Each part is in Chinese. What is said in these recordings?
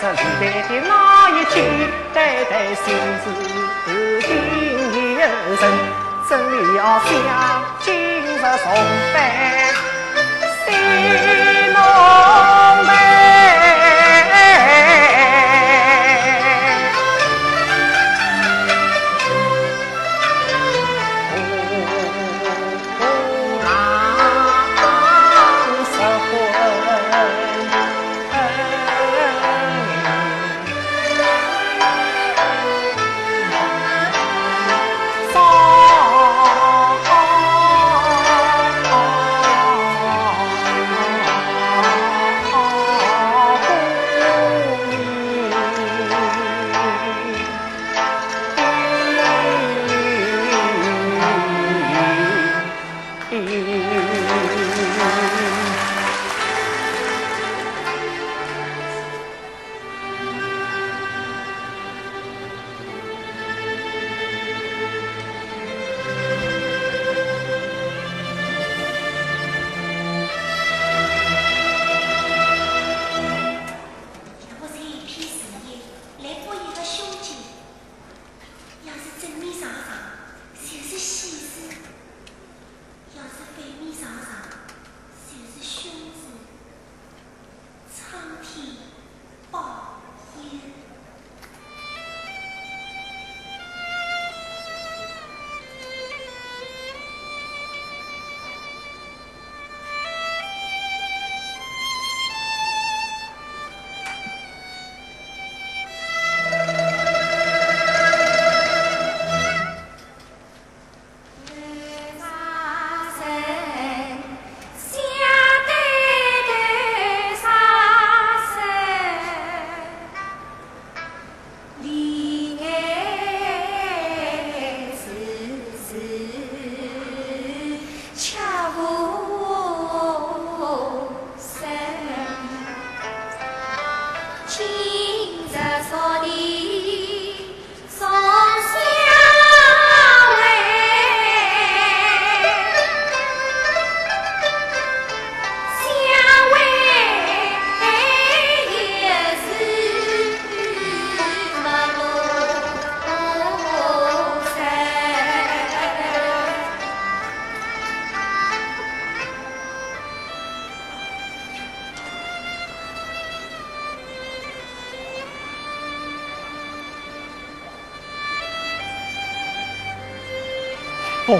这离别的那一天，代代心事定一生，真要想今日重返西龙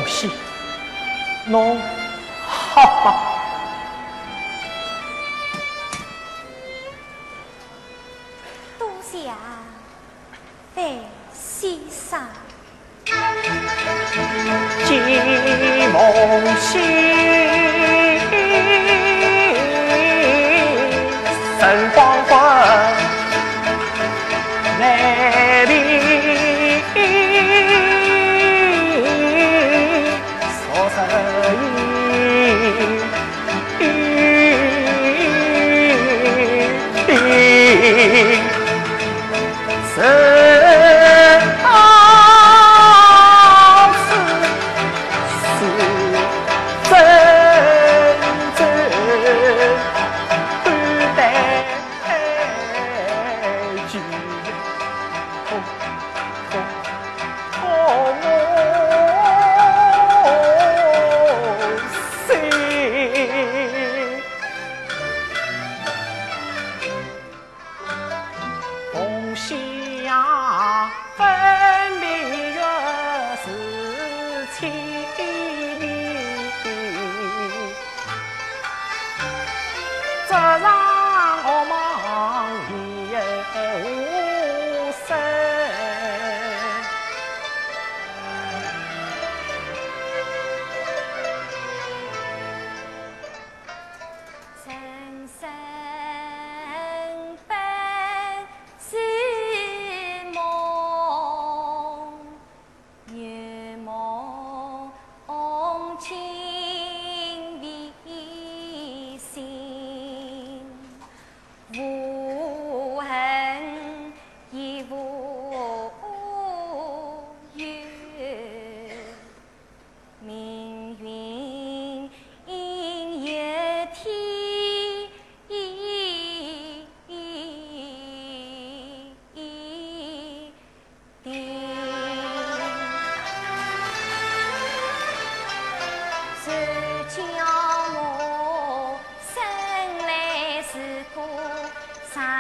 不喜，侬好，多谢范先生。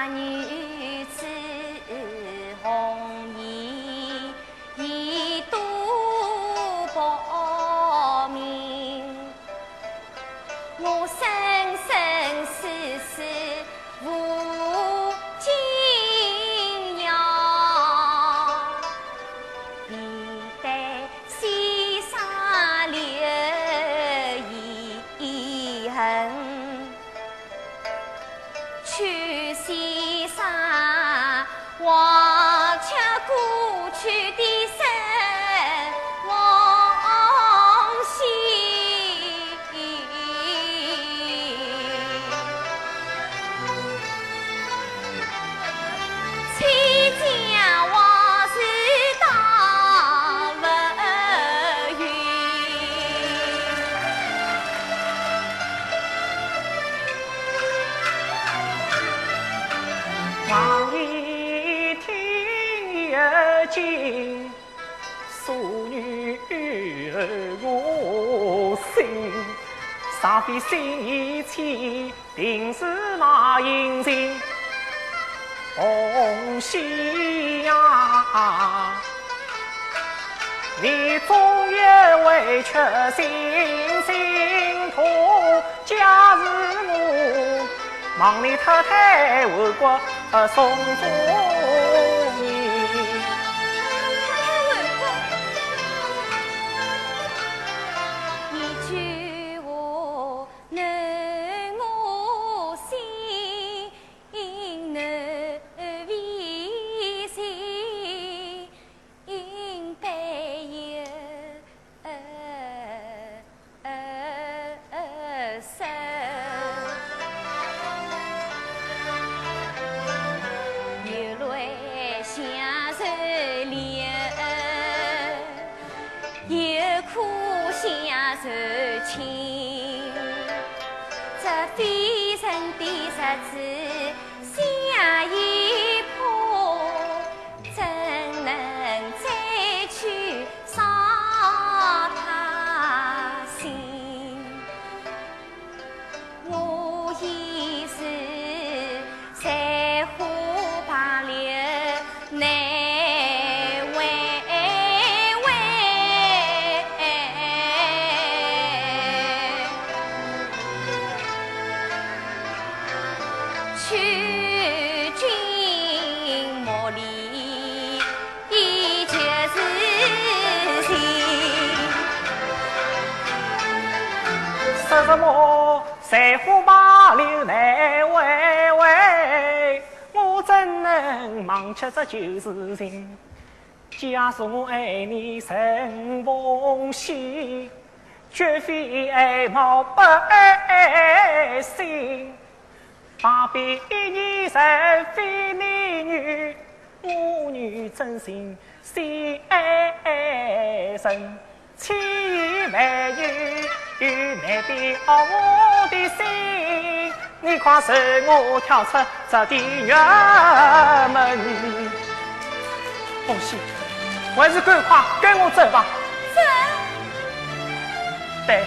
女。心意切，定是那英雄红喜呀！你终于委屈心心痛，假使我忙你太太回国送终。柔情。这非人的日子去君莫离，一切是说。什么在乎马留难为为，我怎能忘却这旧事情？假使我爱你甚奉献，绝非爱貌不爱心。旁边你人非男女，我女真心心爱深，千言万语难表我的心。你快随我跳出这地狱门，凤喜，还是赶快跟我走吧。走。对，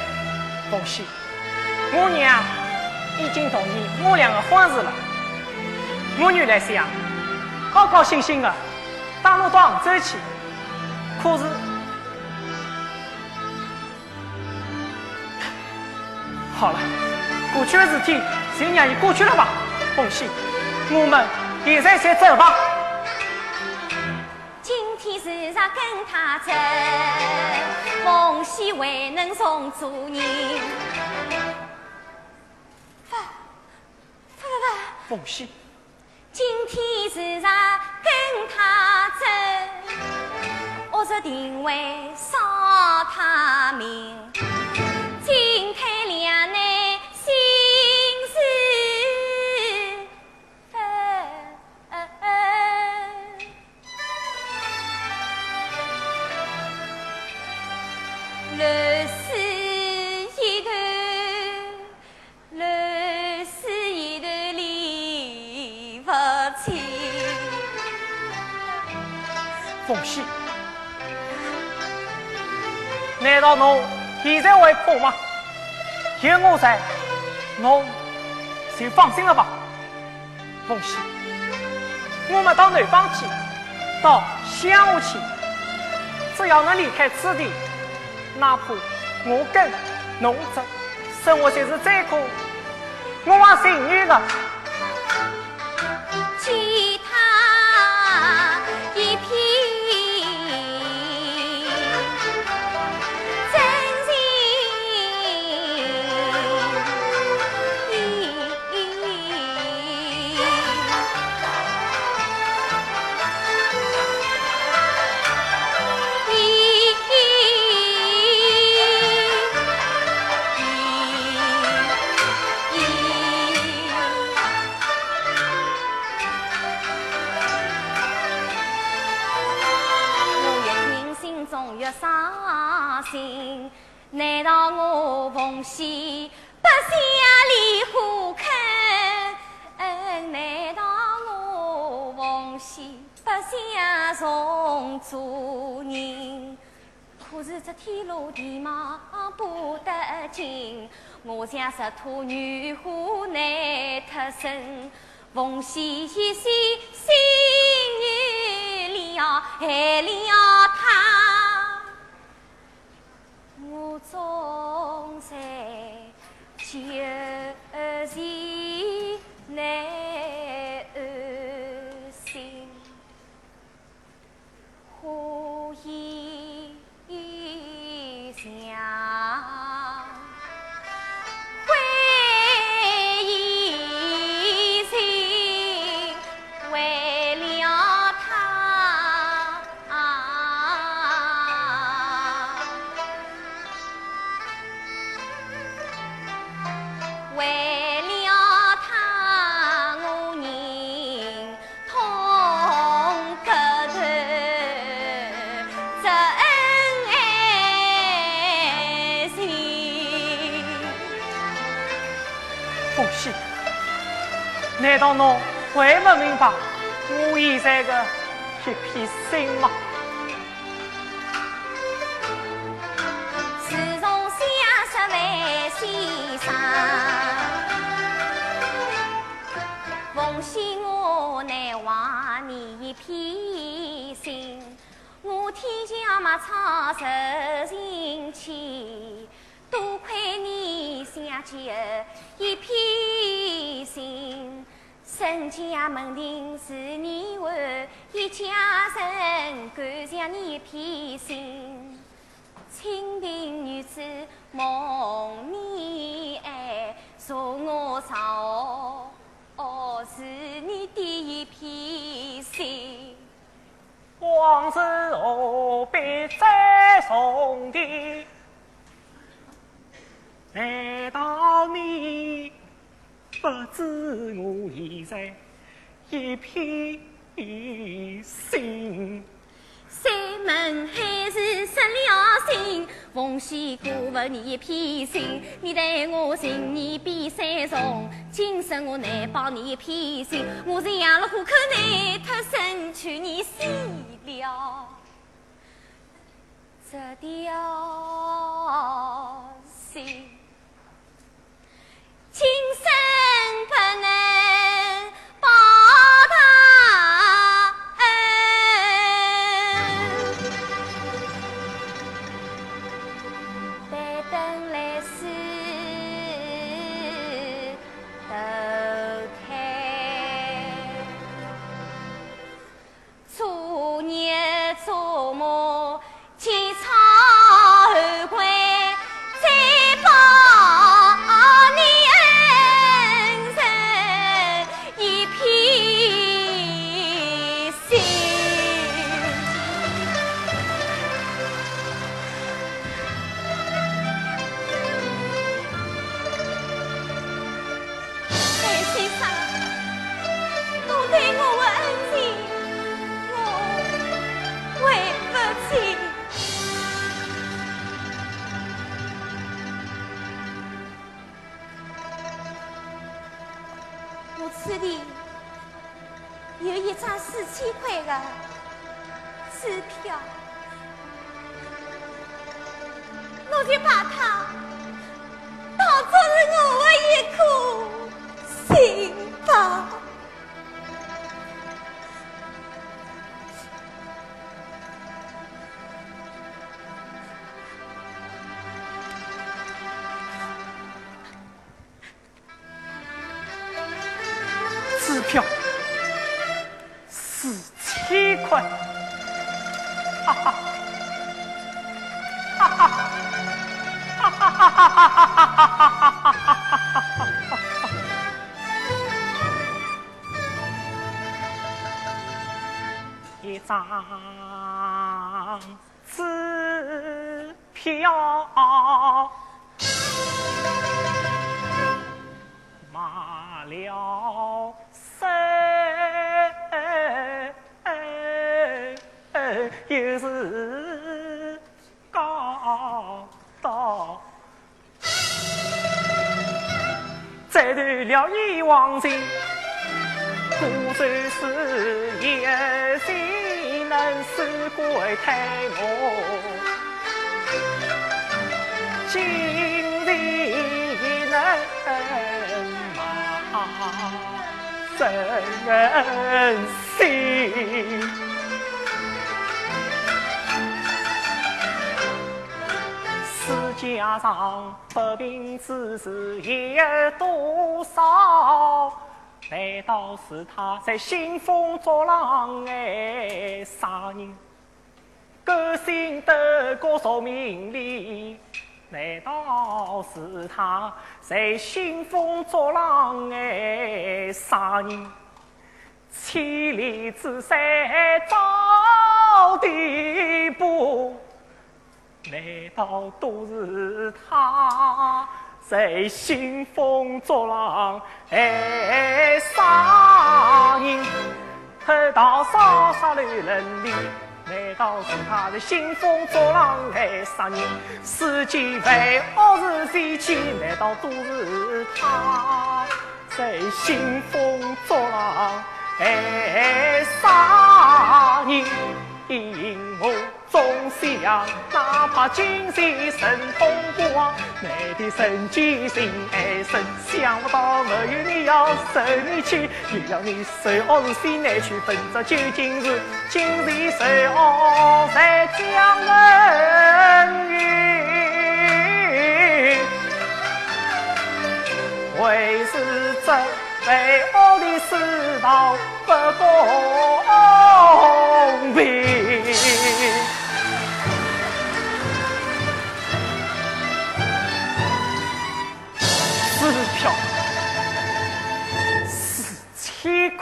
凤喜，我娘。已经同意我俩的婚事了。我原来想高高兴兴的带我到杭州去，可是好了，过去的事体就让伊过去了吧。凤喜，我们现在先走吧。今天是上跟他走，凤喜未能送做人。凤喜，今天是上跟他走，我这定会扫他命。凤喜，难道侬现在会怕吗？有我在，侬就放心了吧。凤喜，我们到南方去，到乡下去，只要能离开此地，哪怕我跟侬走，生活就是再苦，我也情愿的。是这天罗地忙不得进，我像石土女花难脱身。奉献一心，心愿了，害了他。我总在旧难道侬还不明白我现在的一片心吗？自从相识万先生，奉献我难忘你一片心。我天下马超受情牵，多亏你相救一片心。身家门庭是你为，一家人感谢你一片心。清贫女子蒙你爱，助我上，哦，是你的一片心。往事何必再重提？难道你？不知我现在一片心？山盟海誓失了心，奉献过问你一片心。你待我情义比山重，今生我难报你一片心。我在养了虎口内，脱身去你死了这条心，infinite. 票四千块，哈哈，哈哈，哈哈哈哈哈哈哈哈！一张支票。斩断了阎王心，孤舟是叶，谁能使鬼推磨？金陵能保，人心。加上不平之事有多少？难道是他在兴风作浪哎杀人？勾心斗角造名利，难道是他在兴风作浪哎杀人？千里之山找地步，难道都是他在兴风作浪爱杀人？偷盗烧杀乱伦理。难道是他在兴风作浪爱杀人？世间万恶是谁去？难道都是他在兴风作浪爱杀人？想，哪怕今世神通广，难的神机心爱神，想不到没有你要受你气，又要你受恶是谁难去分着究竟是今日受恶才将恩怨。为是这为恶的世道不公平。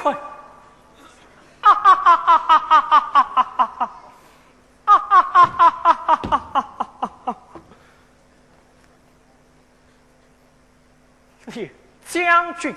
将军。